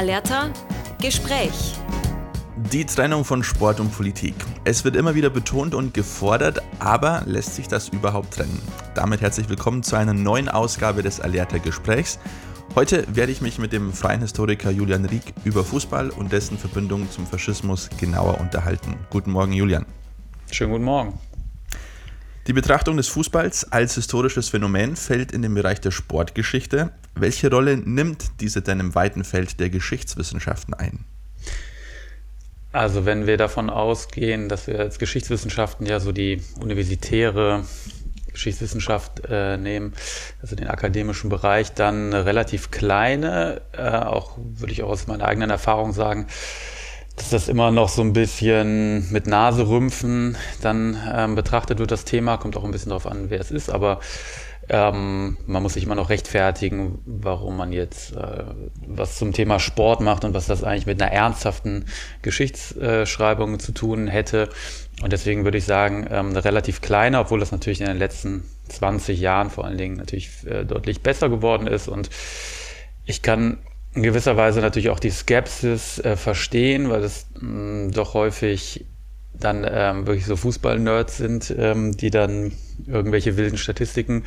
Alerta Gespräch. Die Trennung von Sport und Politik. Es wird immer wieder betont und gefordert, aber lässt sich das überhaupt trennen? Damit herzlich willkommen zu einer neuen Ausgabe des Alerta Gesprächs. Heute werde ich mich mit dem freien Historiker Julian Rieck über Fußball und dessen Verbindung zum Faschismus genauer unterhalten. Guten Morgen, Julian. Schönen guten Morgen. Die Betrachtung des Fußballs als historisches Phänomen fällt in den Bereich der Sportgeschichte. Welche Rolle nimmt diese denn im weiten Feld der Geschichtswissenschaften ein? Also wenn wir davon ausgehen, dass wir als Geschichtswissenschaften ja so die universitäre Geschichtswissenschaft äh, nehmen, also den akademischen Bereich, dann relativ kleine, äh, auch würde ich auch aus meiner eigenen Erfahrung sagen, dass das immer noch so ein bisschen mit Naserümpfen dann ähm, betrachtet wird, das Thema. Kommt auch ein bisschen darauf an, wer es ist, aber ähm, man muss sich immer noch rechtfertigen, warum man jetzt äh, was zum Thema Sport macht und was das eigentlich mit einer ernsthaften Geschichtsschreibung zu tun hätte. Und deswegen würde ich sagen, ähm, relativ kleine, obwohl das natürlich in den letzten 20 Jahren vor allen Dingen natürlich äh, deutlich besser geworden ist. Und ich kann in gewisser Weise natürlich auch die Skepsis äh, verstehen, weil es mh, mm, doch häufig dann ähm, wirklich so Fußball-Nerds sind, ähm, die dann irgendwelche wilden Statistiken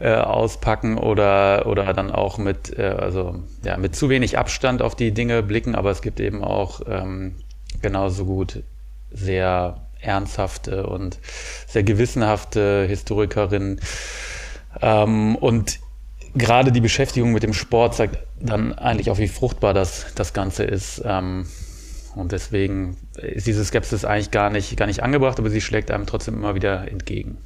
äh, auspacken oder, oder dann auch mit, äh, also, ja, mit zu wenig Abstand auf die Dinge blicken, aber es gibt eben auch ähm, genauso gut sehr ernsthafte und sehr gewissenhafte Historikerinnen. Ähm, und gerade die Beschäftigung mit dem Sport zeigt dann eigentlich auch, wie fruchtbar das, das Ganze ist. Ähm, und deswegen ist diese Skepsis eigentlich gar nicht, gar nicht angebracht, aber sie schlägt einem trotzdem immer wieder entgegen.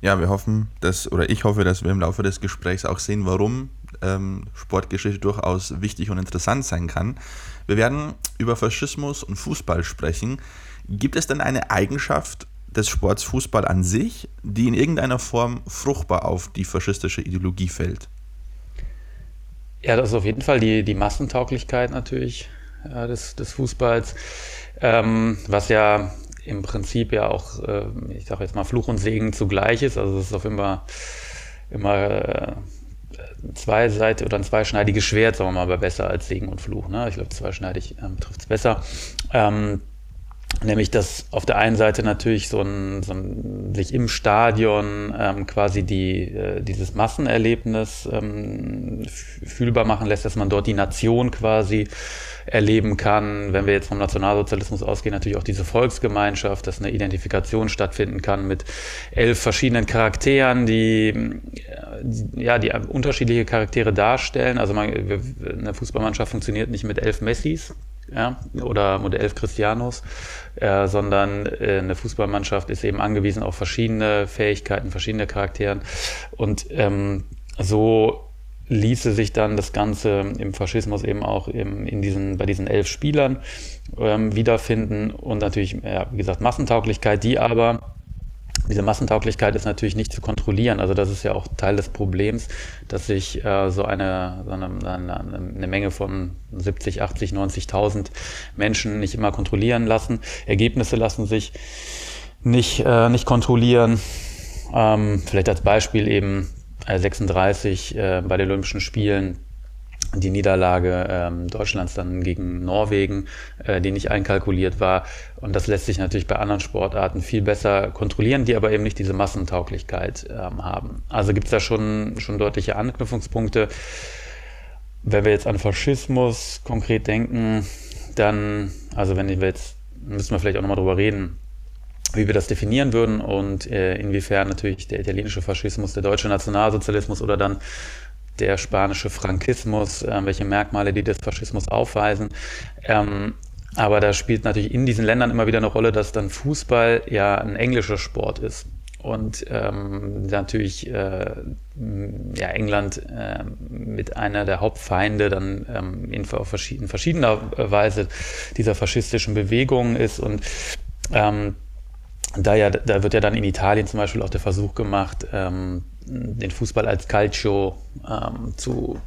Ja, wir hoffen, dass, oder ich hoffe, dass wir im Laufe des Gesprächs auch sehen, warum ähm, Sportgeschichte durchaus wichtig und interessant sein kann. Wir werden über Faschismus und Fußball sprechen. Gibt es denn eine Eigenschaft des Sports Fußball an sich, die in irgendeiner Form fruchtbar auf die faschistische Ideologie fällt? Ja, das ist auf jeden Fall die, die Massentauglichkeit natürlich ja, des, des Fußballs, ähm, was ja im Prinzip ja auch, äh, ich sage jetzt mal, Fluch und Segen zugleich ist. Also es ist auf immer, immer äh, zweiseitig oder ein zweischneidiges Schwert, sagen wir mal, aber besser als Segen und Fluch. Ne? Ich glaube, zweischneidig ähm, trifft es besser. Ähm, Nämlich, dass auf der einen Seite natürlich so ein, so ein sich im Stadion ähm, quasi die, äh, dieses Massenerlebnis ähm, fühlbar machen lässt, dass man dort die Nation quasi erleben kann. Wenn wir jetzt vom Nationalsozialismus ausgehen, natürlich auch diese Volksgemeinschaft, dass eine Identifikation stattfinden kann mit elf verschiedenen Charakteren, die, äh, ja, die unterschiedliche Charaktere darstellen. Also man, eine Fußballmannschaft funktioniert nicht mit elf Messis, ja, oder Modell 11 Cristianos, äh, sondern äh, eine Fußballmannschaft ist eben angewiesen auf verschiedene Fähigkeiten, verschiedene Charakteren. Und ähm, so ließe sich dann das Ganze im Faschismus eben auch im, in diesen, bei diesen elf Spielern ähm, wiederfinden. Und natürlich, ja, wie gesagt, Massentauglichkeit, die aber diese Massentauglichkeit ist natürlich nicht zu kontrollieren. Also das ist ja auch Teil des Problems, dass sich äh, so, eine, so eine, eine, eine, Menge von 70, 80, 90.000 Menschen nicht immer kontrollieren lassen. Ergebnisse lassen sich nicht, äh, nicht kontrollieren. Ähm, vielleicht als Beispiel eben äh, 36 äh, bei den Olympischen Spielen die Niederlage ähm, Deutschlands dann gegen Norwegen, äh, die nicht einkalkuliert war. Und das lässt sich natürlich bei anderen Sportarten viel besser kontrollieren, die aber eben nicht diese Massentauglichkeit ähm, haben. Also gibt es da schon, schon deutliche Anknüpfungspunkte. Wenn wir jetzt an Faschismus konkret denken, dann, also wenn wir jetzt, müssen wir vielleicht auch nochmal drüber reden, wie wir das definieren würden und äh, inwiefern natürlich der italienische Faschismus, der deutsche Nationalsozialismus oder dann der spanische Frankismus, äh, welche Merkmale die des Faschismus aufweisen. Ähm, aber da spielt natürlich in diesen Ländern immer wieder eine Rolle, dass dann Fußball ja ein englischer Sport ist. Und ähm, natürlich äh, ja, England äh, mit einer der Hauptfeinde dann ähm, in, in verschiedener Weise dieser faschistischen Bewegung ist. Und ähm, da, ja, da wird ja dann in Italien zum Beispiel auch der Versuch gemacht, ähm, den Fußball als Calcio ähm, zu,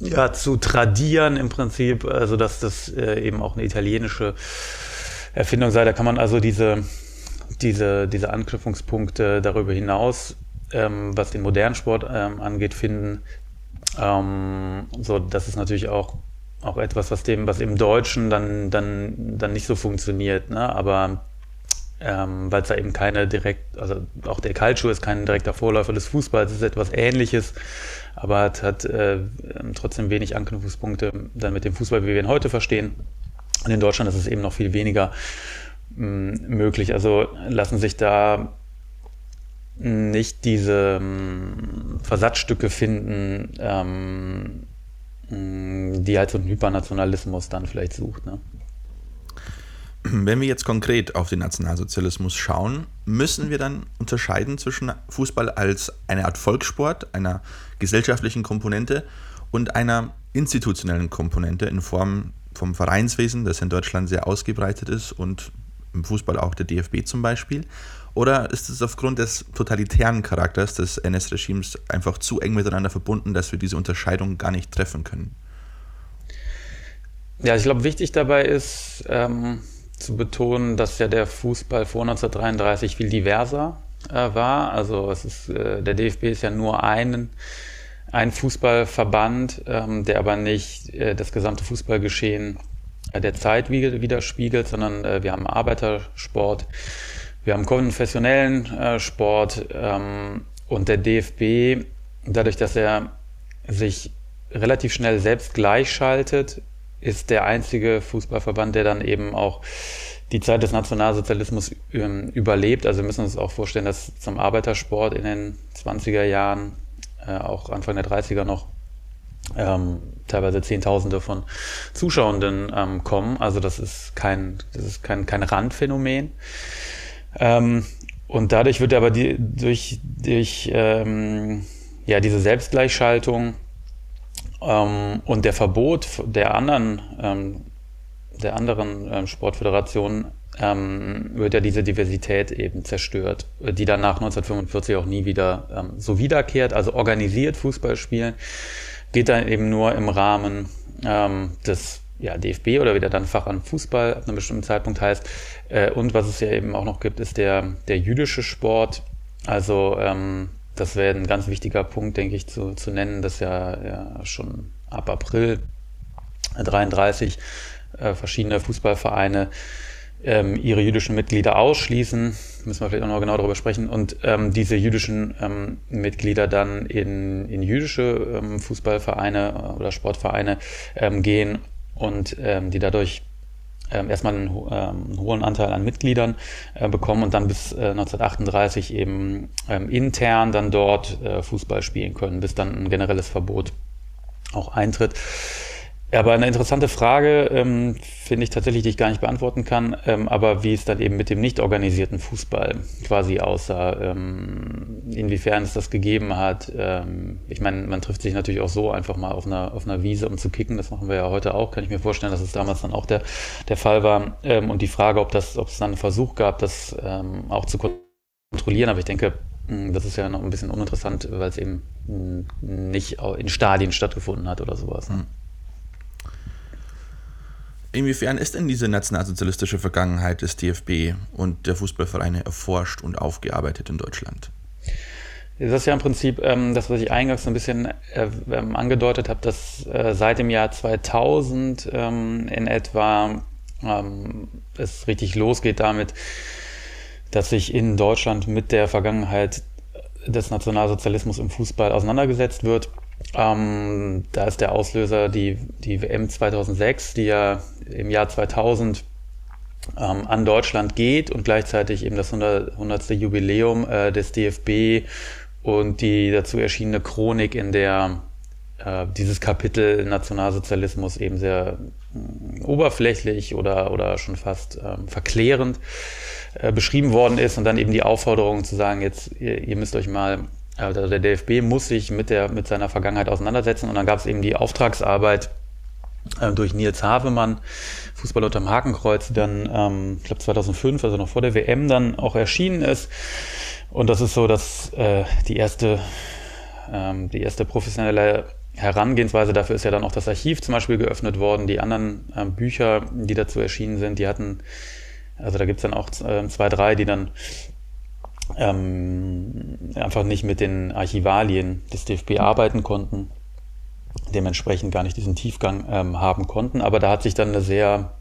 äh, ja, zu tradieren im Prinzip, also dass das äh, eben auch eine italienische Erfindung sei. Da kann man also diese, diese, diese Anknüpfungspunkte darüber hinaus, ähm, was den modernen Sport ähm, angeht, finden. Ähm, so, dass es natürlich auch auch etwas, was dem, was im Deutschen dann, dann, dann nicht so funktioniert. Ne? Aber ähm, weil es da eben keine direkt, also auch der Calcio ist kein direkter Vorläufer des Fußballs, es ist etwas ähnliches, aber hat, hat äh, trotzdem wenig Anknüpfungspunkte dann mit dem Fußball, wie wir ihn heute verstehen. Und in Deutschland ist es eben noch viel weniger mh, möglich. Also lassen sich da nicht diese mh, Versatzstücke finden, ähm, die halt so ein Hypernationalismus dann vielleicht sucht. Ne? Wenn wir jetzt konkret auf den Nationalsozialismus schauen, müssen wir dann unterscheiden zwischen Fußball als eine Art Volkssport, einer gesellschaftlichen Komponente und einer institutionellen Komponente in Form vom Vereinswesen, das in Deutschland sehr ausgebreitet ist und im Fußball auch der DFB zum Beispiel. Oder ist es aufgrund des totalitären Charakters des NS-Regimes einfach zu eng miteinander verbunden, dass wir diese Unterscheidung gar nicht treffen können? Ja, ich glaube, wichtig dabei ist, ähm, zu betonen, dass ja der Fußball vor 1933 viel diverser äh, war. Also es ist, äh, der DFB ist ja nur ein, ein Fußballverband, ähm, der aber nicht äh, das gesamte Fußballgeschehen äh, der Zeit widerspiegelt, sondern äh, wir haben Arbeitersport, wir haben konfessionellen äh, Sport ähm, und der DFB, dadurch, dass er sich relativ schnell selbst gleichschaltet, ist der einzige Fußballverband, der dann eben auch die Zeit des Nationalsozialismus ähm, überlebt. Also wir müssen uns auch vorstellen, dass zum Arbeitersport in den 20er Jahren, äh, auch Anfang der 30er noch, ähm, teilweise Zehntausende von Zuschauenden ähm, kommen. Also das ist kein, das ist kein, kein Randphänomen. Ähm, und dadurch wird aber die, durch, durch ähm, ja, diese Selbstgleichschaltung ähm, und der Verbot der anderen, ähm, der anderen ähm, Sportföderationen ähm, wird ja diese Diversität eben zerstört, die dann nach 1945 auch nie wieder ähm, so wiederkehrt. Also organisiert Fußball spielen geht dann eben nur im Rahmen ähm, des ja, DFB oder wie der dann Fach an Fußball ab einem bestimmten Zeitpunkt heißt. Äh, und was es ja eben auch noch gibt, ist der, der jüdische Sport. Also ähm, das wäre ein ganz wichtiger Punkt, denke ich, zu, zu nennen, dass ja, ja schon ab April 33 äh, verschiedene Fußballvereine ähm, ihre jüdischen Mitglieder ausschließen. Müssen wir vielleicht auch noch genau darüber sprechen. Und ähm, diese jüdischen ähm, Mitglieder dann in, in jüdische ähm, Fußballvereine oder Sportvereine ähm, gehen und ähm, die dadurch ähm, erstmal einen, ähm, hohen Anteil an Mitgliedern äh, bekommen und dann bis äh, 1938 eben ähm, intern dann dort äh, Fußball spielen können, bis dann ein generelles Verbot auch eintritt. Aber eine interessante Frage, ähm, finde ich tatsächlich, die ich gar nicht beantworten kann, ähm, aber wie es dann eben mit dem nicht organisierten Fußball quasi aussah, ähm, inwiefern es das gegeben hat. Ähm, ich meine, man trifft sich natürlich auch so einfach mal auf einer, auf einer Wiese, um zu kicken, das machen wir ja heute auch, kann ich mir vorstellen, dass es damals dann auch der, der Fall war. Ähm, und die Frage, ob, das, ob es dann einen Versuch gab, das ähm, auch zu kontrollieren, aber ich denke, hm, das ist ja noch ein bisschen uninteressant, weil es eben hm, nicht in Stadien stattgefunden hat oder sowas. Mhm. Inwiefern ist denn diese nationalsozialistische Vergangenheit des DFB und der Fußballvereine erforscht und aufgearbeitet in Deutschland? Das ist ja im Prinzip ähm, das, was ich eingangs ein bisschen äh, ähm, angedeutet habe, dass äh, seit dem Jahr 2000 ähm, in etwa ähm, es richtig losgeht damit, dass sich in Deutschland mit der Vergangenheit des Nationalsozialismus im Fußball auseinandergesetzt wird. Ähm, da ist der Auslöser die, die WM 2006, die ja im Jahr 2000 ähm, an Deutschland geht und gleichzeitig eben das 100. 100. Jubiläum äh, des DFB und die dazu erschienene Chronik, in der äh, dieses Kapitel Nationalsozialismus eben sehr äh, oberflächlich oder, oder schon fast ähm, verklärend äh, beschrieben worden ist und dann eben die Aufforderung zu sagen, jetzt ihr, ihr müsst euch mal also der DFB muss sich mit, der, mit seiner Vergangenheit auseinandersetzen und dann gab es eben die Auftragsarbeit äh, durch Nils Havemann, Fußball unterm Hakenkreuz, dann, ähm, ich glaube 2005, also noch vor der WM, dann auch erschienen ist. Und das ist so, dass äh, die erste, ähm, die erste professionelle Herangehensweise dafür ist ja dann auch das Archiv zum Beispiel geöffnet worden. Die anderen ähm, Bücher, die dazu erschienen sind, die hatten, also da gibt's dann auch äh, zwei, drei, die dann ähm, einfach nicht mit den Archivalien des DFB arbeiten konnten. dementsprechend gar nicht diesen Tiefgang ähm, haben konnten. Aber da hat sich dann eine sehr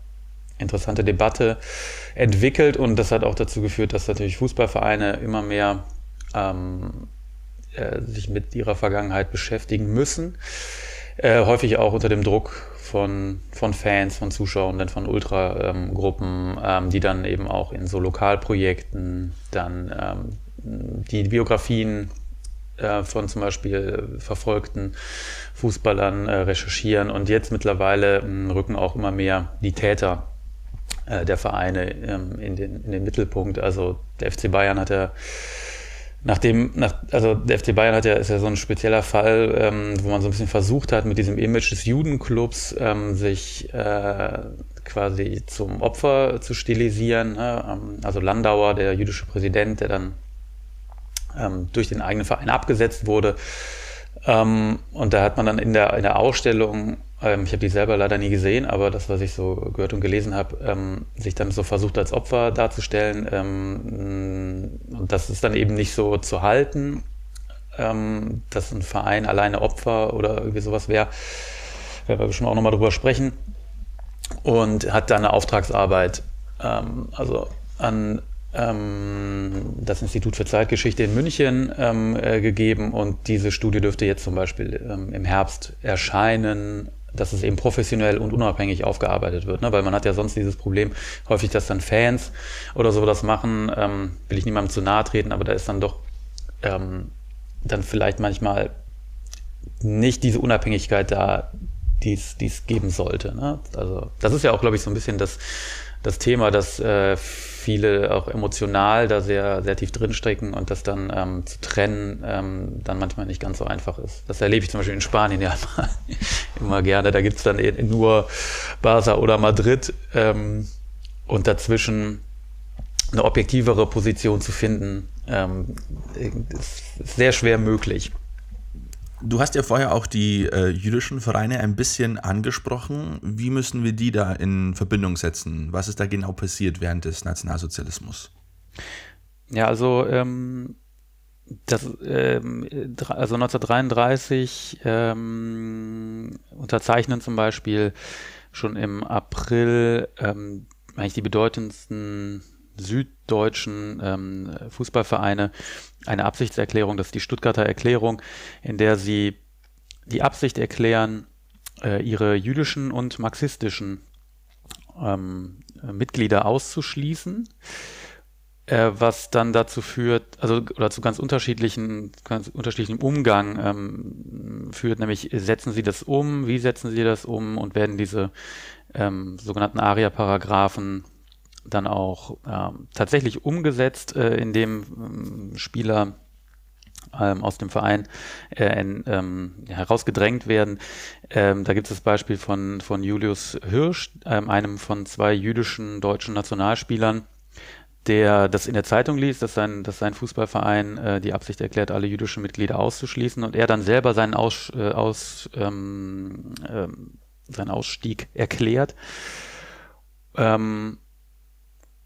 interessante Debatte entwickelt und das hat auch dazu geführt, dass natürlich Fußballvereine immer mehr ähm, äh, sich mit ihrer Vergangenheit beschäftigen müssen. Äh, häufig auch unter dem Druck von, von Fans, von Zuschauern, von Ultragruppen, ähm, die dann eben auch in so Lokalprojekten dann ähm, die Biografien äh, von zum Beispiel verfolgten Fußballern äh, recherchieren und jetzt mittlerweile äh, rücken auch immer mehr die Täter äh, der Vereine ähm, in, den, in den Mittelpunkt. Also der FC Bayern hat ja Nachdem, nach, also der FC Bayern hat ja, ist ja so ein spezieller Fall, ähm, wo man so ein bisschen versucht hat, mit diesem Image des Judenclubs ähm, sich äh, quasi zum Opfer zu stilisieren. Ne? Ähm, also Landauer, der jüdische Präsident, der dann ähm, durch den eigenen Verein abgesetzt wurde. Ähm, und da hat man dann in der, in der Ausstellung ähm, ich habe die selber leider nie gesehen, aber das, was ich so gehört und gelesen habe, ähm, sich dann so versucht als Opfer darzustellen. Ähm, und das ist dann eben nicht so zu halten, ähm, dass ein Verein alleine Opfer oder irgendwie sowas wäre. Werden wir bestimmt auch nochmal drüber sprechen. Und hat dann eine Auftragsarbeit, ähm, also an ähm, das Institut für Zeitgeschichte in München ähm, äh, gegeben und diese Studie dürfte jetzt zum Beispiel ähm, im Herbst erscheinen dass es eben professionell und unabhängig aufgearbeitet wird. Ne? Weil man hat ja sonst dieses Problem, häufig, dass dann Fans oder so das machen, ähm, will ich niemandem zu nahe treten, aber da ist dann doch ähm, dann vielleicht manchmal nicht diese Unabhängigkeit da, die es geben sollte. Ne? Also das ist ja auch, glaube ich, so ein bisschen das, das Thema, dass äh, viele auch emotional da sehr, sehr tief drinstecken und das dann ähm, zu trennen ähm, dann manchmal nicht ganz so einfach ist. Das erlebe ich zum Beispiel in Spanien ja immer, immer gerne. Da gibt es dann nur Barca oder Madrid ähm, und dazwischen eine objektivere Position zu finden, ähm, ist sehr schwer möglich. Du hast ja vorher auch die äh, jüdischen Vereine ein bisschen angesprochen. Wie müssen wir die da in Verbindung setzen? Was ist da genau passiert während des Nationalsozialismus? Ja, also ähm, das, ähm, also 1933 ähm, unterzeichnen zum Beispiel schon im April ähm, eigentlich die bedeutendsten süddeutschen ähm, Fußballvereine eine Absichtserklärung, das ist die Stuttgarter Erklärung, in der sie die Absicht erklären, äh, ihre jüdischen und marxistischen ähm, Mitglieder auszuschließen, äh, was dann dazu führt, also oder zu ganz unterschiedlichen, ganz unterschiedlichem Umgang ähm, führt, nämlich setzen sie das um, wie setzen sie das um und werden diese ähm, sogenannten ARIA-Paragraphen dann auch ähm, tatsächlich umgesetzt, äh, indem ähm, Spieler ähm, aus dem Verein äh, ähm, herausgedrängt werden. Ähm, da gibt es das Beispiel von, von Julius Hirsch, ähm, einem von zwei jüdischen deutschen Nationalspielern, der das in der Zeitung liest, dass sein, dass sein Fußballverein äh, die Absicht erklärt, alle jüdischen Mitglieder auszuschließen und er dann selber seinen, Aus, äh, aus, ähm, ähm, seinen Ausstieg erklärt. Ähm,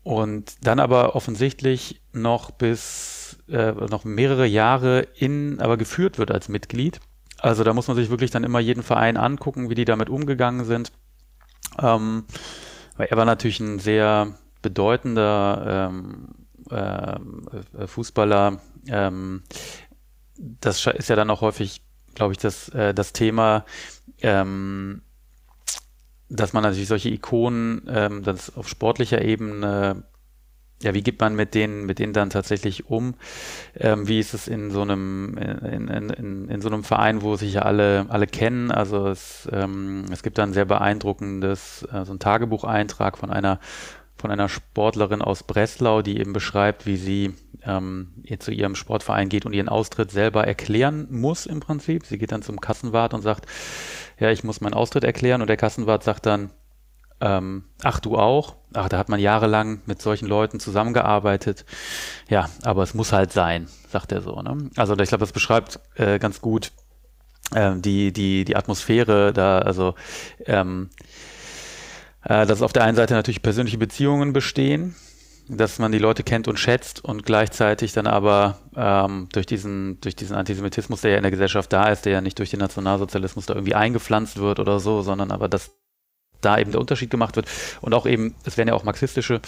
und dann aber offensichtlich noch bis äh, noch mehrere Jahre in, aber geführt wird als Mitglied. Also da muss man sich wirklich dann immer jeden Verein angucken, wie die damit umgegangen sind. Ähm, weil er war natürlich ein sehr bedeutender ähm, äh, Fußballer. Ähm, das ist ja dann auch häufig, glaube ich, das, äh, das Thema. Ähm, dass man natürlich solche Ikonen, ähm, das auf sportlicher Ebene, ja, wie geht man mit denen, mit denen dann tatsächlich um? Ähm, wie ist es in so einem, in, in, in, in, so einem Verein, wo sich ja alle, alle kennen? Also es, ähm, es gibt da ein sehr beeindruckendes, äh, so ein Tagebucheintrag von einer von einer Sportlerin aus Breslau, die eben beschreibt, wie sie ähm, zu ihrem Sportverein geht und ihren Austritt selber erklären muss im Prinzip. Sie geht dann zum Kassenwart und sagt, ja, ich muss meinen Austritt erklären und der Kassenwart sagt dann, ähm, ach du auch? Ach, da hat man jahrelang mit solchen Leuten zusammengearbeitet. Ja, aber es muss halt sein, sagt er so. Ne? Also ich glaube, das beschreibt äh, ganz gut äh, die, die, die Atmosphäre da, also ähm, äh, dass auf der einen Seite natürlich persönliche Beziehungen bestehen, dass man die Leute kennt und schätzt und gleichzeitig dann aber ähm, durch, diesen, durch diesen Antisemitismus, der ja in der Gesellschaft da ist, der ja nicht durch den Nationalsozialismus da irgendwie eingepflanzt wird oder so, sondern aber dass da eben der Unterschied gemacht wird. Und auch eben, es werden ja auch marxistische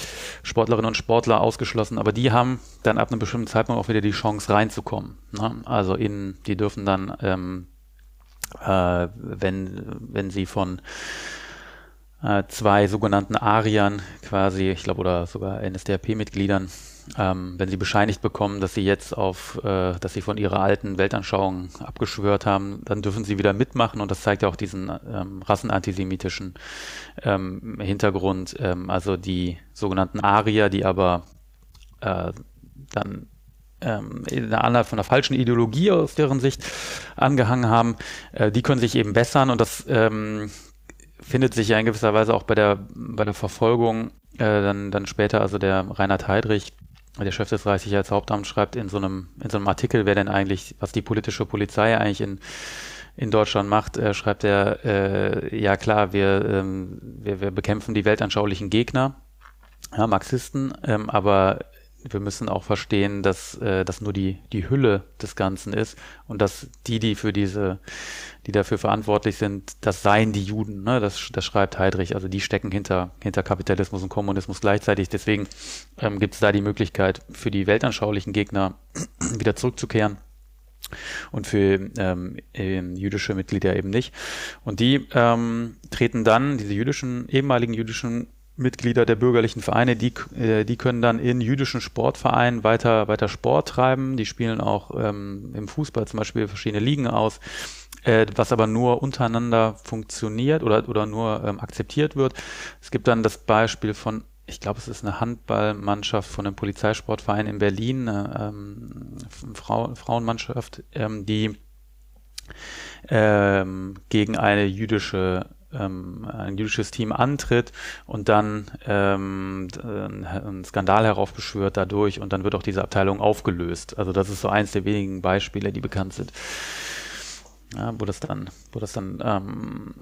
Sportlerinnen und Sportler ausgeschlossen, aber die haben dann ab einem bestimmten Zeitpunkt auch wieder die Chance reinzukommen. Ne? Also in, die dürfen dann, ähm, äh, wenn, wenn sie von äh, zwei sogenannten Ariern quasi, ich glaube, oder sogar NSDAP-Mitgliedern, ähm, wenn sie bescheinigt bekommen, dass sie jetzt auf, äh, dass sie von ihrer alten Weltanschauung abgeschwört haben, dann dürfen sie wieder mitmachen und das zeigt ja auch diesen ähm, rassenantisemitischen ähm, Hintergrund. Ähm, also die sogenannten Arier, die aber äh, dann ähm, einer, von einer falschen Ideologie aus deren Sicht angehangen haben, äh, die können sich eben bessern und das ähm, findet sich ja in gewisser Weise auch bei der, bei der Verfolgung äh, dann, dann später, also der Reinhard Heydrich, der Chef des Reichssicherheitshauptamts, schreibt in so einem, in so einem Artikel, wer denn eigentlich, was die politische Polizei eigentlich in, in Deutschland macht, äh, schreibt er, äh, ja klar, wir, ähm, wir, wir bekämpfen die weltanschaulichen Gegner, ja, Marxisten, ähm, aber wir müssen auch verstehen, dass äh, das nur die, die Hülle des Ganzen ist und dass die, die für diese, die dafür verantwortlich sind, das seien die Juden. Ne? Das, das schreibt Heidrich. Also die stecken hinter, hinter Kapitalismus und Kommunismus gleichzeitig. Deswegen ähm, gibt es da die Möglichkeit, für die weltanschaulichen Gegner wieder zurückzukehren und für ähm, jüdische Mitglieder eben nicht. Und die ähm, treten dann, diese jüdischen, ehemaligen jüdischen Mitglieder der bürgerlichen Vereine, die, äh, die können dann in jüdischen Sportvereinen weiter, weiter Sport treiben. Die spielen auch ähm, im Fußball zum Beispiel verschiedene Ligen aus, äh, was aber nur untereinander funktioniert oder, oder nur ähm, akzeptiert wird. Es gibt dann das Beispiel von, ich glaube, es ist eine Handballmannschaft von einem Polizeisportverein in Berlin, eine ähm, Frau, Frauenmannschaft, ähm, die ähm, gegen eine jüdische ähm, ein jüdisches Team antritt und dann ähm, einen Skandal heraufbeschwört dadurch und dann wird auch diese Abteilung aufgelöst. Also das ist so eins der wenigen Beispiele, die bekannt sind, ja, wo das dann, wo das dann, ähm,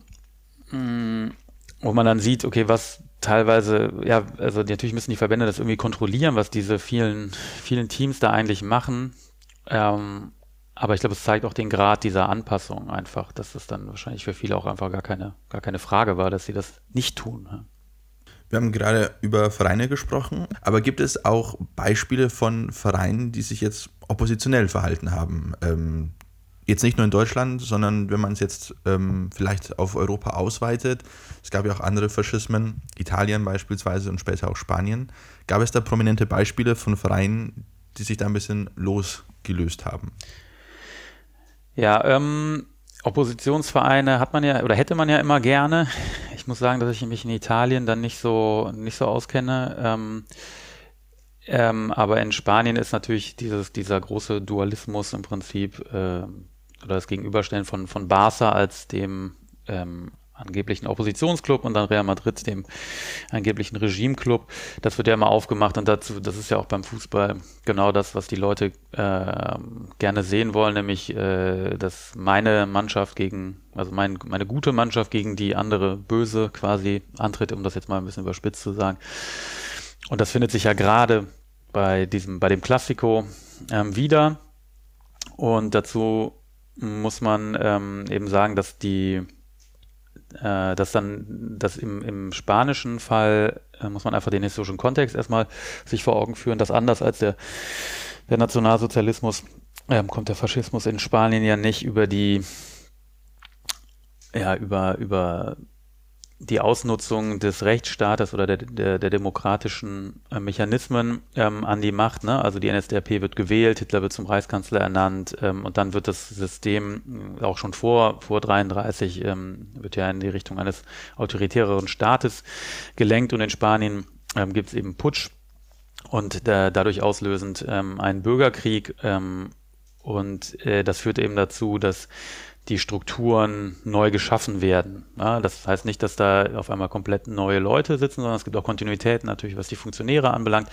mm, wo man dann sieht, okay, was teilweise, ja, also natürlich müssen die Verbände das irgendwie kontrollieren, was diese vielen, vielen Teams da eigentlich machen. Ähm, aber ich glaube, es zeigt auch den Grad dieser Anpassung einfach, dass es dann wahrscheinlich für viele auch einfach gar keine, gar keine Frage war, dass sie das nicht tun. Wir haben gerade über Vereine gesprochen, aber gibt es auch Beispiele von Vereinen, die sich jetzt oppositionell verhalten haben? Ähm, jetzt nicht nur in Deutschland, sondern wenn man es jetzt ähm, vielleicht auf Europa ausweitet, es gab ja auch andere Faschismen, Italien beispielsweise und später auch Spanien. Gab es da prominente Beispiele von Vereinen, die sich da ein bisschen losgelöst haben? Ja, ähm, Oppositionsvereine hat man ja oder hätte man ja immer gerne. Ich muss sagen, dass ich mich in Italien dann nicht so nicht so auskenne. Ähm, ähm, aber in Spanien ist natürlich dieses, dieser große Dualismus im Prinzip äh, oder das Gegenüberstellen von, von Barca als dem ähm, angeblichen Oppositionsclub und dann Real Madrid, dem angeblichen Regimeclub. Das wird ja immer aufgemacht und dazu, das ist ja auch beim Fußball genau das, was die Leute äh, gerne sehen wollen, nämlich äh, dass meine Mannschaft gegen, also mein, meine gute Mannschaft gegen die andere böse quasi antritt, um das jetzt mal ein bisschen überspitzt zu sagen. Und das findet sich ja gerade bei diesem, bei dem Klassiko ähm, wieder. Und dazu muss man ähm, eben sagen, dass die äh, dass dann, dass im, im spanischen Fall äh, muss man einfach den historischen Kontext erstmal sich vor Augen führen, dass anders als der, der Nationalsozialismus ähm, kommt der Faschismus in Spanien ja nicht über die ja, über, über die Ausnutzung des Rechtsstaates oder der, der, der demokratischen äh, Mechanismen ähm, an die Macht. Ne? Also die NSDAP wird gewählt, Hitler wird zum Reichskanzler ernannt ähm, und dann wird das System äh, auch schon vor, vor 33 ähm, wird ja in die Richtung eines autoritäreren Staates gelenkt und in Spanien ähm, gibt es eben Putsch und da, dadurch auslösend ähm, einen Bürgerkrieg ähm, und äh, das führt eben dazu, dass die Strukturen neu geschaffen werden. Ja, das heißt nicht, dass da auf einmal komplett neue Leute sitzen, sondern es gibt auch Kontinuitäten natürlich, was die Funktionäre anbelangt.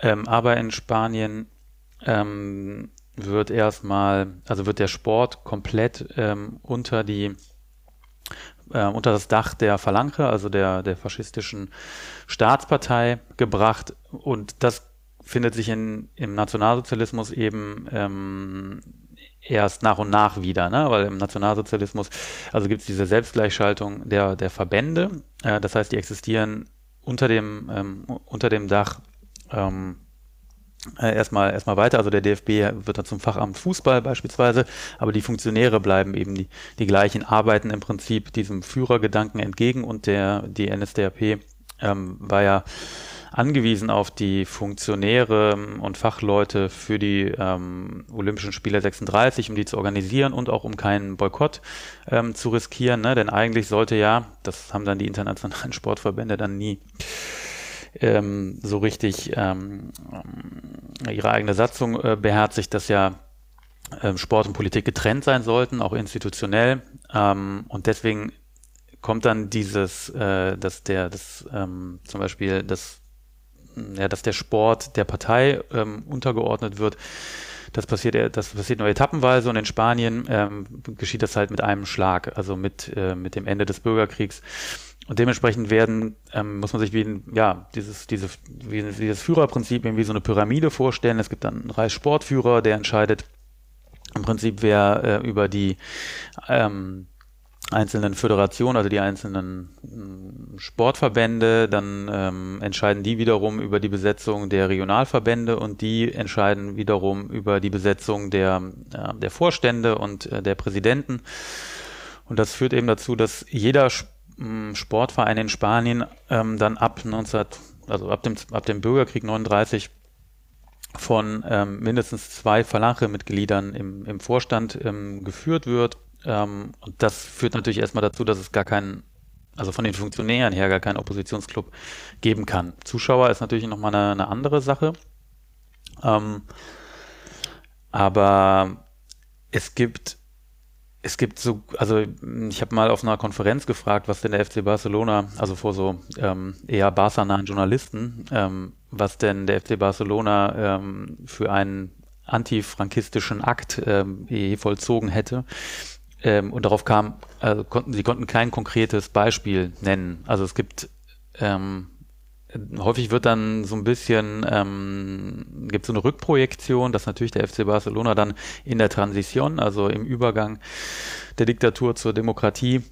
Ähm, aber in Spanien ähm, wird erstmal, also wird der Sport komplett ähm, unter die äh, unter das Dach der Phalange, also der, der faschistischen Staatspartei, gebracht. Und das findet sich in, im Nationalsozialismus eben ähm, erst nach und nach wieder, ne? weil im Nationalsozialismus, also gibt es diese Selbstgleichschaltung der, der Verbände, äh, das heißt, die existieren unter dem, ähm, unter dem Dach ähm, äh, erstmal, erstmal weiter. Also der DFB wird dann zum Fachamt Fußball beispielsweise, aber die Funktionäre bleiben eben die, die gleichen, arbeiten im Prinzip diesem Führergedanken entgegen und der, die NSDAP ähm, war ja angewiesen auf die Funktionäre und Fachleute für die ähm, Olympischen Spiele 36, um die zu organisieren und auch um keinen Boykott ähm, zu riskieren. Ne? Denn eigentlich sollte ja, das haben dann die internationalen Sportverbände dann nie ähm, so richtig ähm, ihre eigene Satzung äh, beherzigt, dass ja äh, Sport und Politik getrennt sein sollten, auch institutionell. Ähm, und deswegen kommt dann dieses, äh, dass der, das ähm, zum Beispiel, das, ja, dass der Sport der Partei ähm, untergeordnet wird. Das passiert, das passiert nur etappenweise und in Spanien ähm, geschieht das halt mit einem Schlag, also mit, äh, mit dem Ende des Bürgerkriegs. Und dementsprechend werden, ähm, muss man sich wie ein, ja, dieses, diese, wie, dieses Führerprinzip wie so eine Pyramide vorstellen. Es gibt dann einen Reichssportführer, der entscheidet im Prinzip, wer äh, über die ähm, einzelnen Föderationen, also die einzelnen äh, Sportverbände, dann ähm, entscheiden die wiederum über die Besetzung der Regionalverbände und die entscheiden wiederum über die Besetzung der, äh, der Vorstände und äh, der Präsidenten. Und das führt eben dazu, dass jeder Sport Sportverein in Spanien ähm, dann ab 19, also ab dem, ab dem Bürgerkrieg 39 von ähm, mindestens zwei Falange-Mitgliedern im, im Vorstand ähm, geführt wird. Ähm, und das führt natürlich erstmal dazu, dass es gar keinen, also von den Funktionären her gar keinen Oppositionsclub geben kann. Zuschauer ist natürlich nochmal eine, eine andere Sache. Ähm, aber es gibt es gibt so, also ich habe mal auf einer Konferenz gefragt, was denn der FC Barcelona, also vor so ähm, eher Barca-nahen Journalisten, ähm, was denn der FC Barcelona ähm, für einen antifrankistischen Akt ähm, vollzogen hätte. Ähm, und darauf kam, also konnten, sie konnten kein konkretes Beispiel nennen. Also es gibt ähm, häufig wird dann so ein bisschen, ähm, gibt so eine Rückprojektion, dass natürlich der FC Barcelona dann in der Transition, also im Übergang der Diktatur zur Demokratie,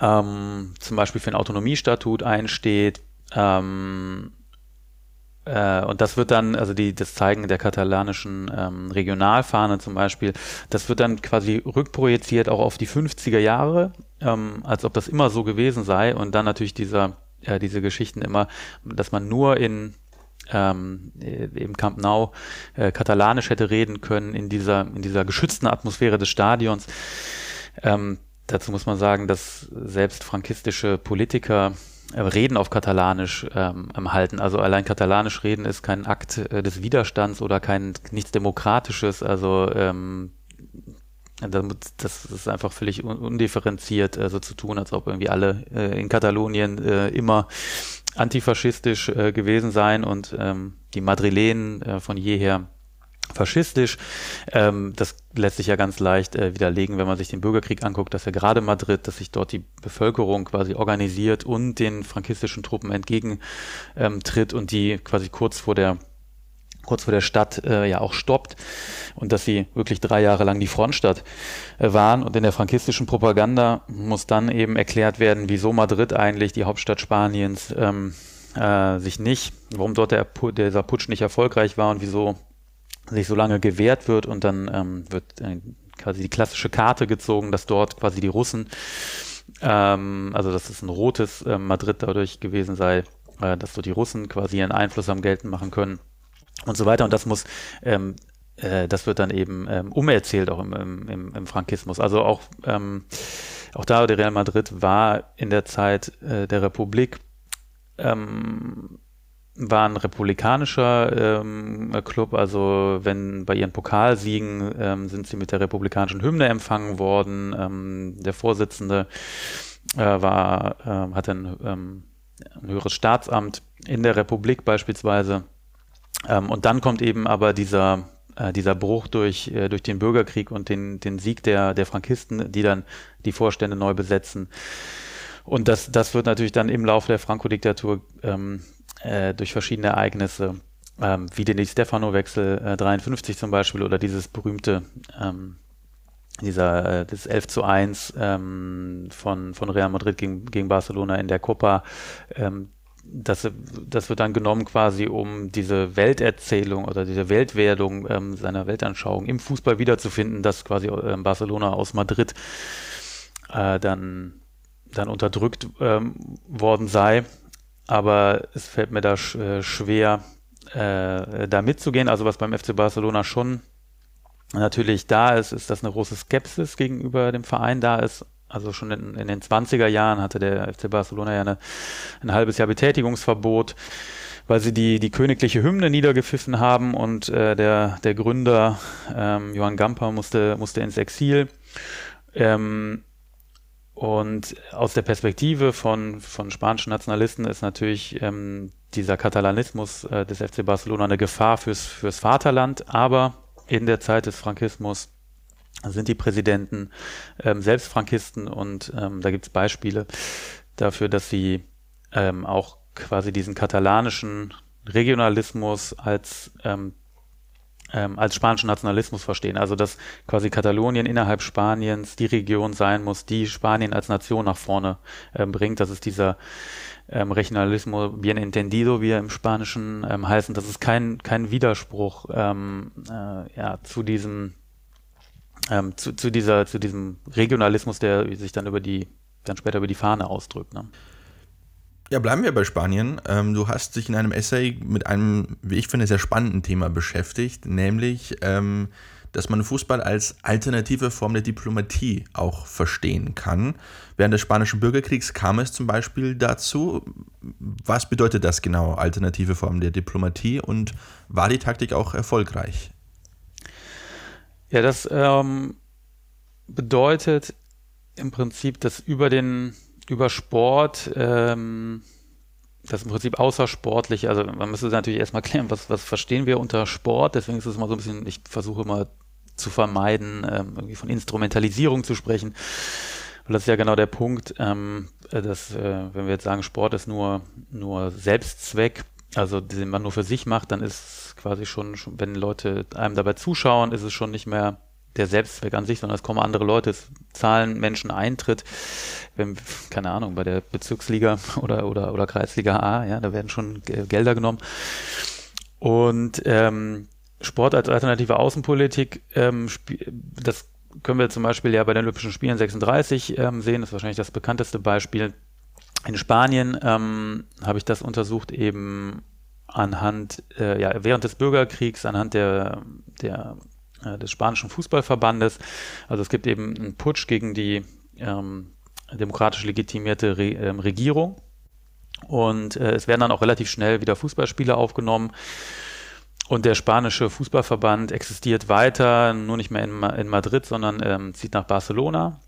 ähm, zum Beispiel für ein Autonomiestatut einsteht. Ähm, äh, und das wird dann, also die, das Zeigen der katalanischen ähm, Regionalfahne zum Beispiel, das wird dann quasi rückprojiziert auch auf die 50er Jahre, ähm, als ob das immer so gewesen sei. Und dann natürlich dieser äh, diese Geschichten immer, dass man nur in ähm, im Camp Nou äh, katalanisch hätte reden können in dieser in dieser geschützten Atmosphäre des Stadions. Ähm, dazu muss man sagen, dass selbst frankistische Politiker äh, Reden auf Katalanisch ähm, halten. Also allein Katalanisch reden ist kein Akt äh, des Widerstands oder kein nichts Demokratisches. Also ähm, das ist einfach völlig undifferenziert, äh, so zu tun, als ob irgendwie alle äh, in Katalonien äh, immer antifaschistisch äh, gewesen seien und ähm, die Madrilenen äh, von jeher faschistisch. Ähm, das lässt sich ja ganz leicht äh, widerlegen, wenn man sich den Bürgerkrieg anguckt, dass ja gerade Madrid, dass sich dort die Bevölkerung quasi organisiert und den frankistischen Truppen entgegentritt ähm, und die quasi kurz vor der kurz vor der Stadt äh, ja auch stoppt und dass sie wirklich drei Jahre lang die Frontstadt äh, waren. Und in der frankistischen Propaganda muss dann eben erklärt werden, wieso Madrid eigentlich die Hauptstadt Spaniens ähm, äh, sich nicht, warum dort der, dieser Putsch nicht erfolgreich war und wieso sich so lange gewehrt wird. Und dann ähm, wird äh, quasi die klassische Karte gezogen, dass dort quasi die Russen, ähm, also dass es ein rotes äh, Madrid dadurch gewesen sei, äh, dass so die Russen quasi ihren Einfluss am geltend machen können und so weiter. Und das muss, ähm, äh, das wird dann eben ähm, umerzählt auch im, im, im Frankismus. Also auch, ähm, auch da, der Real Madrid war in der Zeit äh, der Republik, ähm, war ein republikanischer ähm, Club, also wenn bei ihren Pokalsiegen ähm, sind sie mit der republikanischen Hymne empfangen worden. Ähm, der Vorsitzende äh, war, äh, hatte ein, ähm, ein höheres Staatsamt in der Republik beispielsweise. Ähm, und dann kommt eben aber dieser, äh, dieser Bruch durch, äh, durch den Bürgerkrieg und den, den Sieg der, der Frankisten, die dann die Vorstände neu besetzen. Und das, das wird natürlich dann im Laufe der Franco-Diktatur ähm, äh, durch verschiedene Ereignisse, ähm, wie den Stefano-Wechsel äh, 53 zum Beispiel oder dieses berühmte ähm, dieser äh, das 11 zu 1 ähm, von, von Real Madrid gegen, gegen Barcelona in der Copa, ähm, das, das wird dann genommen quasi, um diese Welterzählung oder diese Weltwerdung ähm, seiner Weltanschauung im Fußball wiederzufinden, dass quasi äh, Barcelona aus Madrid äh, dann, dann unterdrückt ähm, worden sei. Aber es fällt mir da äh, schwer, äh, da mitzugehen. Also was beim FC Barcelona schon natürlich da ist, ist, dass eine große Skepsis gegenüber dem Verein da ist. Also schon in, in den 20er Jahren hatte der FC Barcelona ja eine, ein halbes Jahr Betätigungsverbot, weil sie die, die königliche Hymne niedergepfiffen haben und äh, der, der Gründer ähm, Johann Gamper musste, musste ins Exil. Ähm, und aus der Perspektive von, von spanischen Nationalisten ist natürlich ähm, dieser Katalanismus äh, des FC Barcelona eine Gefahr fürs, fürs Vaterland, aber in der Zeit des Frankismus sind die Präsidenten ähm, selbst Frankisten und ähm, da gibt es Beispiele dafür, dass sie ähm, auch quasi diesen katalanischen Regionalismus als ähm, als spanischen Nationalismus verstehen. Also dass quasi Katalonien innerhalb Spaniens die Region sein muss, die Spanien als Nation nach vorne ähm, bringt. Das ist dieser ähm, Regionalismo bien entendido, wie er im Spanischen ähm, heißen. Das ist kein, kein Widerspruch ähm, äh, ja, zu diesem ähm, zu, zu, dieser, zu diesem Regionalismus, der sich dann über die, dann später über die Fahne ausdrückt. Ne? Ja, bleiben wir bei Spanien. Ähm, du hast dich in einem Essay mit einem, wie ich finde, sehr spannenden Thema beschäftigt, nämlich, ähm, dass man Fußball als alternative Form der Diplomatie auch verstehen kann. Während des Spanischen Bürgerkriegs kam es zum Beispiel dazu. Was bedeutet das genau, alternative Form der Diplomatie und war die Taktik auch erfolgreich? Ja, das ähm, bedeutet im Prinzip, dass über den, über Sport, ähm, das im Prinzip außersportlich, also man müsste natürlich erstmal klären, was, was verstehen wir unter Sport, deswegen ist es mal so ein bisschen, ich versuche immer zu vermeiden, ähm, irgendwie von Instrumentalisierung zu sprechen. Weil das ist ja genau der Punkt, ähm, dass, äh, wenn wir jetzt sagen, Sport ist nur, nur Selbstzweck, also den man nur für sich macht, dann ist quasi schon, schon, wenn Leute einem dabei zuschauen, ist es schon nicht mehr der Selbstzweck an sich, sondern es kommen andere Leute, es zahlen Menschen Eintritt. Wenn, keine Ahnung, bei der Bezirksliga oder, oder, oder Kreisliga A, ja, da werden schon Gelder genommen. Und ähm, Sport als alternative Außenpolitik, ähm, das können wir zum Beispiel ja bei den Olympischen Spielen 36 ähm, sehen, das ist wahrscheinlich das bekannteste Beispiel. In Spanien ähm, habe ich das untersucht eben anhand, äh, ja, während des Bürgerkriegs, anhand der, der, äh, des spanischen Fußballverbandes. Also es gibt eben einen Putsch gegen die ähm, demokratisch legitimierte Re ähm, Regierung. Und äh, es werden dann auch relativ schnell wieder Fußballspiele aufgenommen. Und der spanische Fußballverband existiert weiter, nur nicht mehr in, in Madrid, sondern ähm, zieht nach Barcelona.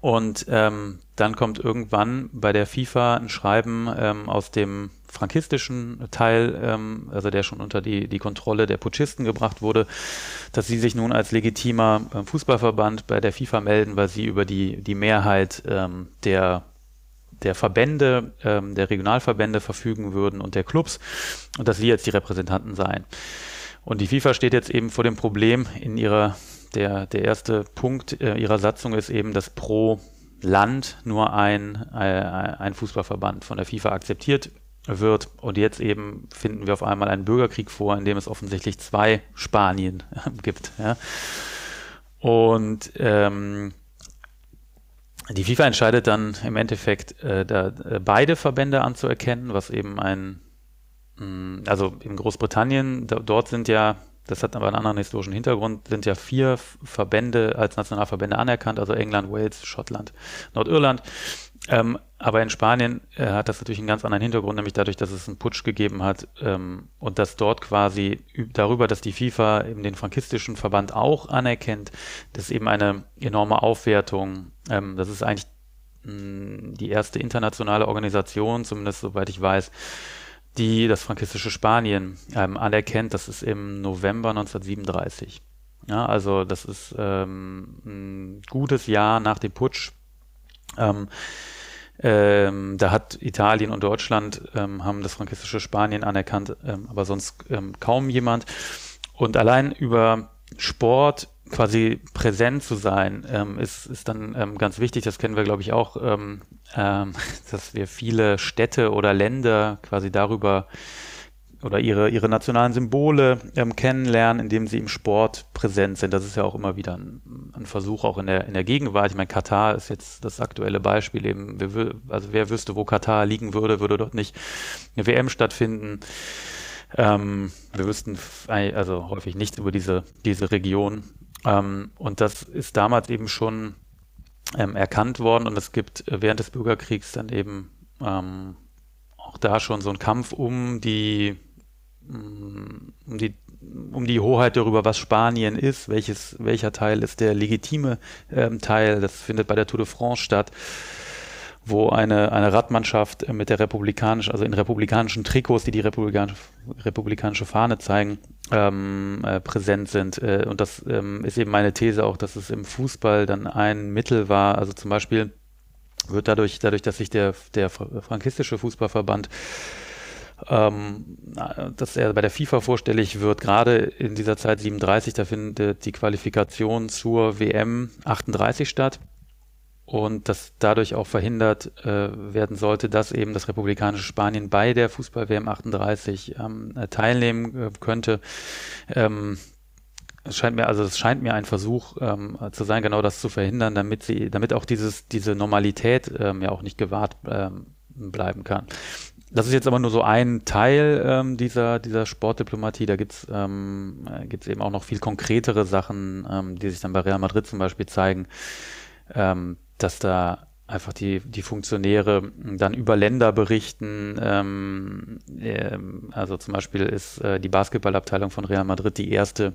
Und ähm, dann kommt irgendwann bei der FIFA ein Schreiben ähm, aus dem frankistischen Teil, ähm, also der schon unter die, die Kontrolle der Putschisten gebracht wurde, dass sie sich nun als legitimer äh, Fußballverband bei der FIFA melden, weil sie über die, die Mehrheit ähm, der der Verbände, ähm, der Regionalverbände verfügen würden und der Clubs und dass sie jetzt die Repräsentanten seien. Und die FIFA steht jetzt eben vor dem Problem in ihrer der, der erste Punkt äh, ihrer Satzung ist eben, dass pro Land nur ein, äh, ein Fußballverband von der FIFA akzeptiert wird. Und jetzt eben finden wir auf einmal einen Bürgerkrieg vor, in dem es offensichtlich zwei Spanien gibt. Ja. Und ähm, die FIFA entscheidet dann im Endeffekt, äh, da, äh, beide Verbände anzuerkennen, was eben ein, mh, mm, also in Großbritannien, da, dort sind ja das hat aber einen anderen historischen Hintergrund, sind ja vier Verbände als Nationalverbände anerkannt, also England, Wales, Schottland, Nordirland. Ähm, aber in Spanien äh, hat das natürlich einen ganz anderen Hintergrund, nämlich dadurch, dass es einen Putsch gegeben hat ähm, und dass dort quasi darüber, dass die FIFA eben den frankistischen Verband auch anerkennt, das ist eben eine enorme Aufwertung. Ähm, das ist eigentlich mh, die erste internationale Organisation, zumindest soweit ich weiß, die das frankistische Spanien ähm, anerkennt. Das ist im November 1937. Ja, also das ist ähm, ein gutes Jahr nach dem Putsch. Ähm, da hat Italien und Deutschland ähm, haben das frankistische Spanien anerkannt, ähm, aber sonst ähm, kaum jemand. Und allein über Sport quasi präsent zu sein, ähm, ist, ist dann ähm, ganz wichtig. Das kennen wir, glaube ich, auch, dass wir viele Städte oder Länder quasi darüber oder ihre, ihre nationalen Symbole ähm, kennenlernen, indem sie im Sport präsent sind. Das ist ja auch immer wieder ein, ein, Versuch, auch in der, in der Gegenwart. Ich meine, Katar ist jetzt das aktuelle Beispiel eben. Wer, also wer wüsste, wo Katar liegen würde, würde dort nicht eine WM stattfinden. Ähm, wir wüssten also häufig nichts über diese, diese Region. Ähm, und das ist damals eben schon ähm, erkannt worden und es gibt während des Bürgerkriegs dann eben ähm, auch da schon so einen Kampf um die um die, um die Hoheit darüber, was Spanien ist, welches, welcher Teil ist der legitime ähm, Teil. Das findet bei der Tour de France statt, wo eine, eine Radmannschaft mit der republikanischen, also in republikanischen Trikots, die die republikanische, republikanische Fahne zeigen, ähm, äh, präsent sind. Äh, und das ähm, ist eben meine These auch, dass es im Fußball dann ein Mittel war, also zum Beispiel wird dadurch, dadurch, dass sich der, der frankistische Fußballverband ähm, dass er bei der FIFA vorstellig wird, gerade in dieser Zeit 37, da findet die Qualifikation zur WM 38 statt und dass dadurch auch verhindert äh, werden sollte, dass eben das republikanische Spanien bei der Fußball-WM 38 ähm, teilnehmen äh, könnte. Ähm, es scheint mir, also es scheint mir ein Versuch ähm, zu sein, genau das zu verhindern, damit sie, damit auch dieses, diese Normalität ähm, ja auch nicht gewahrt ähm, bleiben kann. Das ist jetzt aber nur so ein Teil ähm, dieser, dieser Sportdiplomatie. Da gibt's ähm, gibt's eben auch noch viel konkretere Sachen, ähm, die sich dann bei Real Madrid zum Beispiel zeigen, ähm, dass da einfach die, die Funktionäre dann über Länder berichten. Ähm, äh, also zum Beispiel ist äh, die Basketballabteilung von Real Madrid die erste,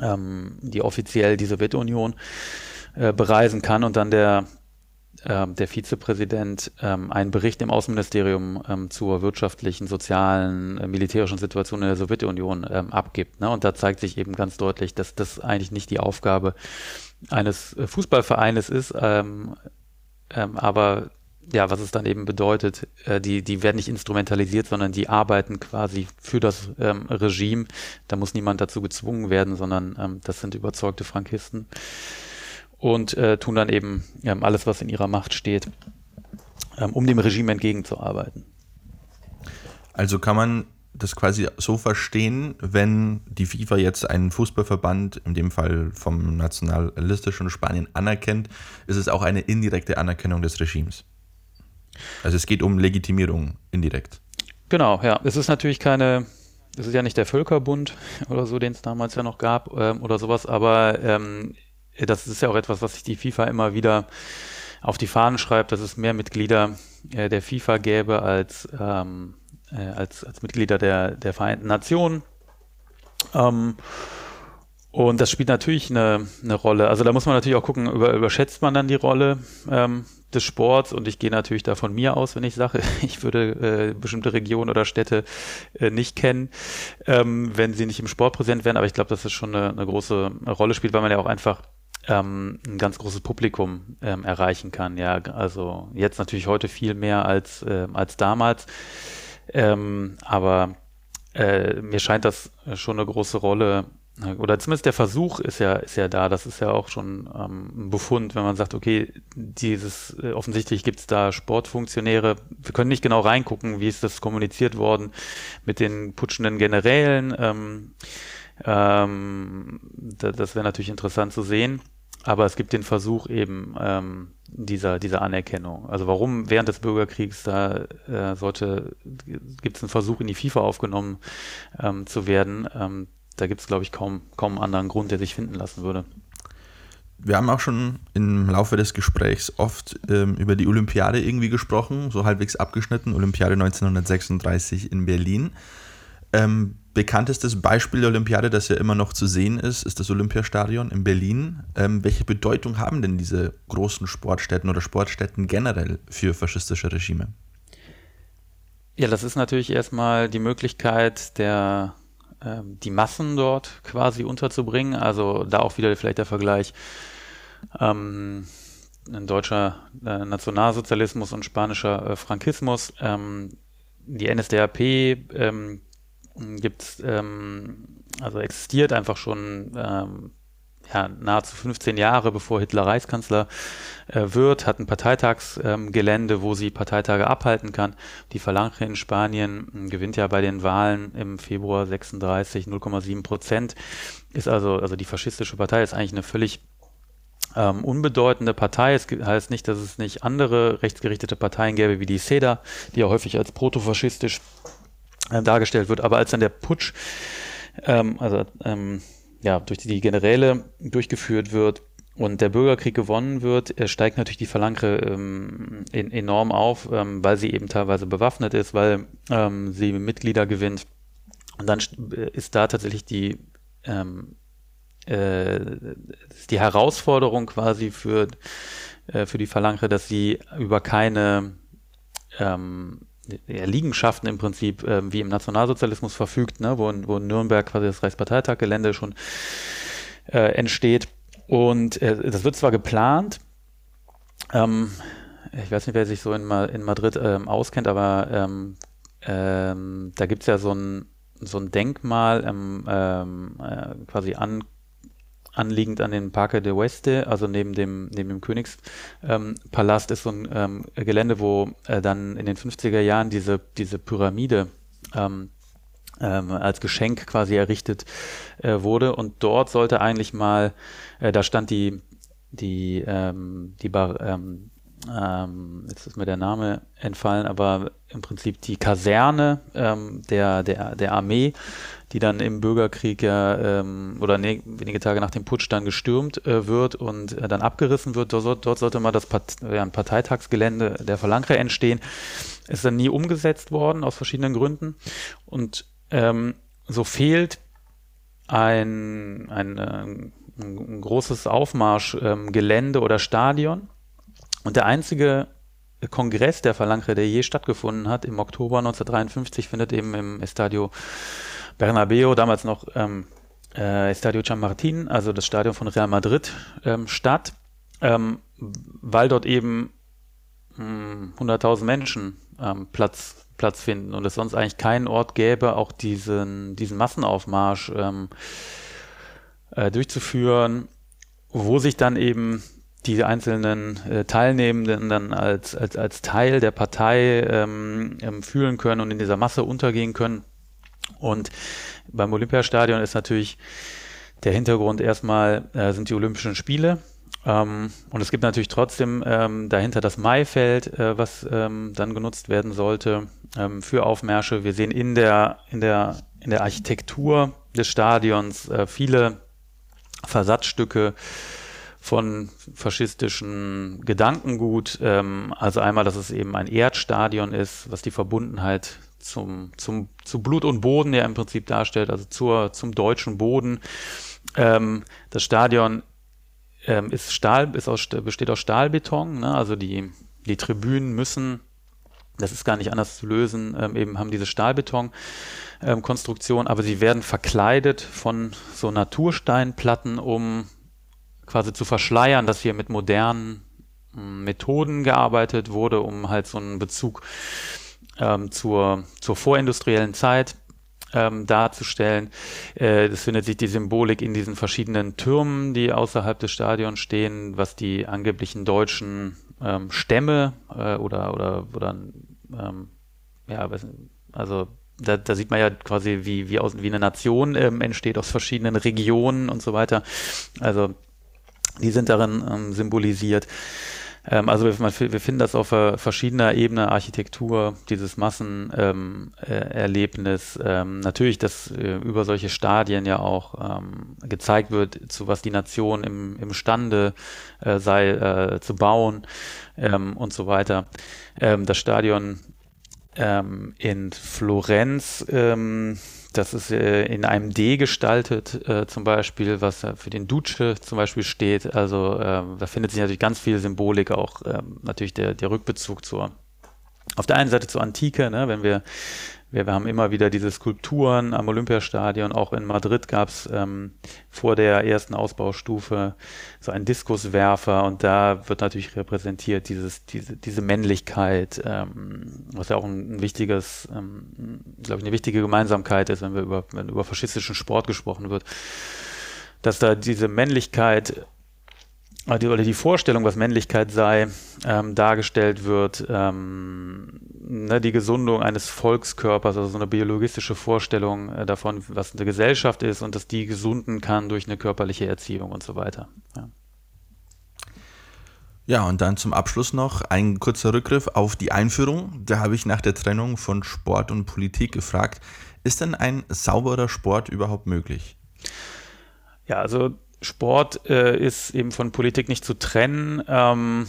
ähm, die offiziell die Sowjetunion äh, bereisen kann und dann der ähm, der Vizepräsident ähm, einen Bericht im Außenministerium ähm, zur wirtschaftlichen, sozialen, äh, militärischen Situation in der Sowjetunion ähm, abgibt. Ne? Und da zeigt sich eben ganz deutlich, dass das eigentlich nicht die Aufgabe eines äh, Fußballvereines ist, ähm, ähm, aber ja, was es dann eben bedeutet, äh, die, die werden nicht instrumentalisiert, sondern die arbeiten quasi für das ähm, Regime. Da muss niemand dazu gezwungen werden, sondern ähm, das sind überzeugte Frankisten und äh, tun dann eben ähm, alles, was in ihrer Macht steht, ähm, um dem Regime entgegenzuarbeiten. Also kann man das quasi so verstehen, wenn die FIFA jetzt einen Fußballverband, in dem Fall vom nationalistischen Spanien, anerkennt, ist es auch eine indirekte Anerkennung des Regimes. Also es geht um Legitimierung indirekt. Genau, ja. Es ist natürlich keine, es ist ja nicht der Völkerbund oder so, den es damals ja noch gab ähm, oder sowas, aber ähm, das ist ja auch etwas, was sich die FIFA immer wieder auf die Fahnen schreibt, dass es mehr Mitglieder äh, der FIFA gäbe als, ähm, äh, als, als Mitglieder der, der Vereinten Nationen. Ähm, und das spielt natürlich eine, eine Rolle. Also da muss man natürlich auch gucken, über, überschätzt man dann die Rolle ähm, des Sports und ich gehe natürlich da von mir aus, wenn ich sage, ich würde äh, bestimmte Regionen oder Städte äh, nicht kennen, ähm, wenn sie nicht im Sport präsent wären. Aber ich glaube, dass das schon eine, eine große Rolle spielt, weil man ja auch einfach ähm, ein ganz großes Publikum ähm, erreichen kann. Ja, also jetzt natürlich heute viel mehr als, äh, als damals. Ähm, aber äh, mir scheint das schon eine große Rolle, oder zumindest der Versuch ist ja, ist ja da. Das ist ja auch schon ähm, ein Befund, wenn man sagt, okay, dieses, äh, offensichtlich gibt es da Sportfunktionäre. Wir können nicht genau reingucken, wie ist das kommuniziert worden mit den putschenden Generälen. Ähm, ähm, da, das wäre natürlich interessant zu sehen. Aber es gibt den Versuch eben ähm, dieser, dieser Anerkennung. Also warum während des Bürgerkriegs da äh, sollte, gibt es einen Versuch in die FIFA aufgenommen ähm, zu werden. Ähm, da gibt es, glaube ich, kaum, kaum einen anderen Grund, der sich finden lassen würde. Wir haben auch schon im Laufe des Gesprächs oft ähm, über die Olympiade irgendwie gesprochen, so halbwegs abgeschnitten, Olympiade 1936 in Berlin. Ähm, bekanntestes Beispiel der Olympiade, das ja immer noch zu sehen ist, ist das Olympiastadion in Berlin. Ähm, welche Bedeutung haben denn diese großen Sportstätten oder Sportstätten generell für faschistische Regime? Ja, das ist natürlich erstmal die Möglichkeit der ähm, die Massen dort quasi unterzubringen. Also da auch wieder vielleicht der Vergleich ähm, ein deutscher äh, Nationalsozialismus und spanischer äh, Frankismus. Ähm, die NSDAP ähm, gibt ähm, also existiert einfach schon ähm, ja, nahezu 15 Jahre bevor Hitler Reichskanzler äh, wird, hat ein Parteitagsgelände, ähm, wo sie Parteitage abhalten kann. Die Falange in Spanien äh, gewinnt ja bei den Wahlen im Februar 36 0,7 Prozent. Ist also, also die faschistische Partei ist eigentlich eine völlig ähm, unbedeutende Partei. Es heißt nicht, dass es nicht andere rechtsgerichtete Parteien gäbe, wie die SEDA, die ja häufig als protofaschistisch äh, dargestellt wird. Aber als dann der Putsch, ähm, also ähm, ja, durch die Generäle durchgeführt wird und der Bürgerkrieg gewonnen wird, steigt natürlich die Phalange ähm, in, enorm auf, ähm, weil sie eben teilweise bewaffnet ist, weil ähm, sie Mitglieder gewinnt. Und dann ist da tatsächlich die, ähm, äh, die Herausforderung quasi für, äh, für die Phalange, dass sie über keine ähm, Liegenschaften im Prinzip äh, wie im Nationalsozialismus verfügt, ne, wo, wo in Nürnberg quasi das Reichsparteitaggelände schon äh, entsteht. Und äh, das wird zwar geplant, ähm, ich weiß nicht, wer sich so in, in Madrid ähm, auskennt, aber ähm, ähm, da gibt es ja so ein, so ein Denkmal ähm, äh, quasi an anliegend an den Parque de Oeste, also neben dem, neben dem Königspalast, ähm, ist so ein ähm, Gelände, wo äh, dann in den 50er Jahren diese, diese Pyramide ähm, ähm, als Geschenk quasi errichtet äh, wurde. Und dort sollte eigentlich mal, äh, da stand die, die, ähm, die Bar, ähm, jetzt ist mir der Name entfallen, aber im Prinzip die Kaserne ähm, der, der, der Armee, die dann im Bürgerkrieg ja ähm, oder ne, wenige Tage nach dem Putsch dann gestürmt äh, wird und äh, dann abgerissen wird. Dort, dort sollte mal das Part ja, ein Parteitagsgelände der Phalange entstehen. Ist dann nie umgesetzt worden aus verschiedenen Gründen. Und ähm, so fehlt ein, ein, ein, äh, ein großes Aufmarschgelände ähm, oder Stadion. Und der einzige Kongress der Phalange, der je stattgefunden hat, im Oktober 1953, findet eben im Estadio Bernabeu, damals noch ähm, äh, Estadio Chamartin, also das Stadion von Real Madrid, ähm, statt, ähm, weil dort eben 100.000 hm, Menschen Platz, Platz finden und es sonst eigentlich keinen Ort gäbe, auch diesen, diesen Massenaufmarsch ähm, äh, durchzuführen, wo sich dann eben die einzelnen äh, Teilnehmenden dann als, als, als Teil der Partei ähm, ähm, fühlen können und in dieser Masse untergehen können. Und beim Olympiastadion ist natürlich der Hintergrund erstmal äh, sind die Olympischen Spiele. Ähm, und es gibt natürlich trotzdem ähm, dahinter das Maifeld, äh, was ähm, dann genutzt werden sollte ähm, für Aufmärsche. Wir sehen in der, in der, in der Architektur des Stadions äh, viele Versatzstücke von faschistischen Gedankengut. Ähm, also einmal, dass es eben ein Erdstadion ist, was die Verbundenheit zum, zum, zu Blut und Boden ja im Prinzip darstellt, also zur, zum deutschen Boden. Ähm, das Stadion ähm, ist Stahl, ist aus, besteht aus Stahlbeton, ne? also die, die Tribünen müssen, das ist gar nicht anders zu lösen, ähm, eben haben diese Stahlbeton-Konstruktion, ähm, aber sie werden verkleidet von so Natursteinplatten, um quasi zu verschleiern, dass hier mit modernen hm, Methoden gearbeitet wurde, um halt so einen Bezug ähm, zur, zur vorindustriellen Zeit ähm, darzustellen. Äh, das findet sich die Symbolik in diesen verschiedenen Türmen, die außerhalb des Stadions stehen, was die angeblichen deutschen ähm, Stämme äh, oder oder oder ähm, ja, also da, da sieht man ja quasi, wie, wie, aus, wie eine Nation ähm, entsteht aus verschiedenen Regionen und so weiter. Also die sind darin ähm, symbolisiert. Ähm, also wir, wir, finden das auf äh, verschiedener Ebene, Architektur, dieses Massenerlebnis. Äh, ähm, natürlich, dass äh, über solche Stadien ja auch ähm, gezeigt wird, zu was die Nation im, imstande äh, sei äh, zu bauen ähm, und so weiter. Ähm, das Stadion ähm, in Florenz das ist äh, in einem D gestaltet, äh, zum Beispiel, was für den Duce zum Beispiel steht. Also äh, da findet sich natürlich ganz viel Symbolik, auch ähm, natürlich der, der Rückbezug zur, auf der einen Seite zur Antike, ne, wenn wir wir, wir haben immer wieder diese Skulpturen am Olympiastadion. Auch in Madrid gab es ähm, vor der ersten Ausbaustufe so einen Diskuswerfer und da wird natürlich repräsentiert dieses, diese, diese Männlichkeit, ähm, was ja auch ein, wichtiges, ähm, glaube ich, eine wichtige Gemeinsamkeit ist, wenn wir über, wenn über faschistischen Sport gesprochen wird, dass da diese Männlichkeit oder die Vorstellung, was Männlichkeit sei, ähm, dargestellt wird, ähm, ne, die Gesundung eines Volkskörpers, also so eine biologistische Vorstellung äh, davon, was eine Gesellschaft ist und dass die gesunden kann durch eine körperliche Erziehung und so weiter. Ja. Ja, und dann zum Abschluss noch ein kurzer Rückgriff auf die Einführung. Da habe ich nach der Trennung von Sport und Politik gefragt, ist denn ein sauberer Sport überhaupt möglich? Ja, also Sport äh, ist eben von Politik nicht zu trennen. Ähm,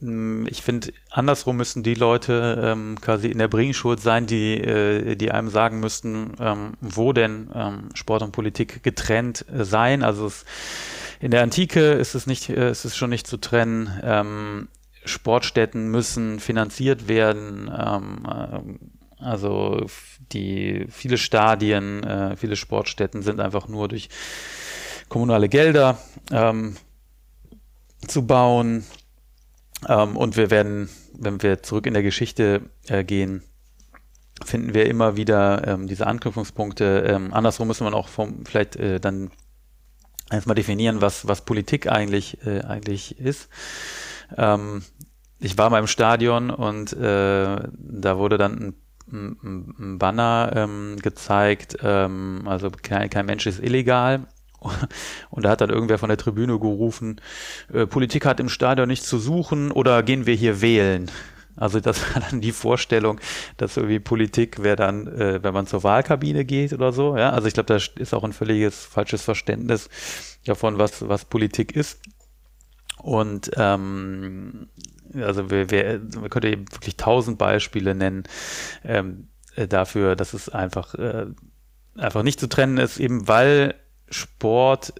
ich finde, andersrum müssten die Leute ähm, quasi in der Bringschuld sein, die, äh, die einem sagen müssten, ähm, wo denn ähm, Sport und Politik getrennt äh, seien. Also es, in der Antike ist es nicht, äh, ist es schon nicht zu trennen. Ähm, Sportstätten müssen finanziert werden. Ähm, äh, also die viele Stadien, äh, viele Sportstätten sind einfach nur durch kommunale Gelder ähm, zu bauen. Ähm, und wir werden, wenn wir zurück in der Geschichte äh, gehen, finden wir immer wieder ähm, diese Anknüpfungspunkte. Ähm, andersrum müssen wir auch vom, vielleicht äh, dann erstmal definieren, was, was Politik eigentlich, äh, eigentlich ist. Ähm, ich war mal im Stadion und äh, da wurde dann ein, ein, ein Banner ähm, gezeigt, ähm, also kein, kein Mensch ist illegal und da hat dann irgendwer von der Tribüne gerufen, äh, Politik hat im Stadion nichts zu suchen oder gehen wir hier wählen? Also das war dann die Vorstellung, dass irgendwie Politik wäre dann, äh, wenn man zur Wahlkabine geht oder so. Ja, also ich glaube, das ist auch ein völliges falsches Verständnis davon, was was Politik ist. Und ähm, also wir, wir, wir könnte eben wirklich tausend Beispiele nennen ähm, äh, dafür, dass es einfach äh, einfach nicht zu trennen ist, eben weil Sport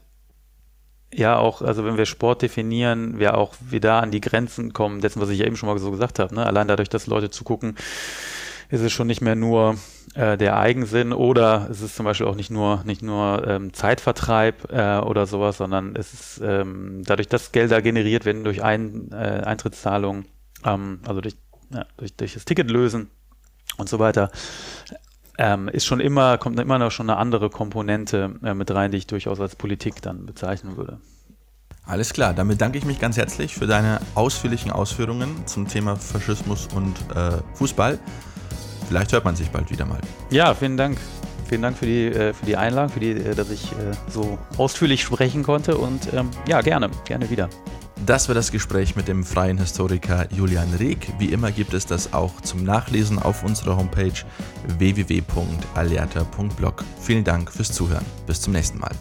ja auch, also wenn wir Sport definieren, wir auch wieder an die Grenzen kommen, dessen, was ich ja eben schon mal so gesagt habe. Ne? Allein dadurch, dass Leute zugucken, ist es schon nicht mehr nur äh, der Eigensinn oder es ist zum Beispiel auch nicht nur nicht nur ähm, Zeitvertreib äh, oder sowas, sondern es ist ähm, dadurch, dass Gelder generiert werden durch Ein, äh, Eintrittszahlungen, ähm, also durch, ja, durch, durch das Ticket lösen und so weiter, ähm, ist schon immer, kommt immer noch schon eine andere Komponente äh, mit rein, die ich durchaus als Politik dann bezeichnen würde. Alles klar, dann bedanke ich mich ganz herzlich für deine ausführlichen Ausführungen zum Thema Faschismus und äh, Fußball. Vielleicht hört man sich bald wieder mal. Ja, vielen Dank. Vielen Dank für die, äh, für die Einladung, für die, äh, dass ich äh, so ausführlich sprechen konnte und ähm, ja, gerne, gerne wieder. Das war das Gespräch mit dem freien Historiker Julian Reg. Wie immer gibt es das auch zum Nachlesen auf unserer Homepage www.alerta.blog. Vielen Dank fürs Zuhören. Bis zum nächsten Mal.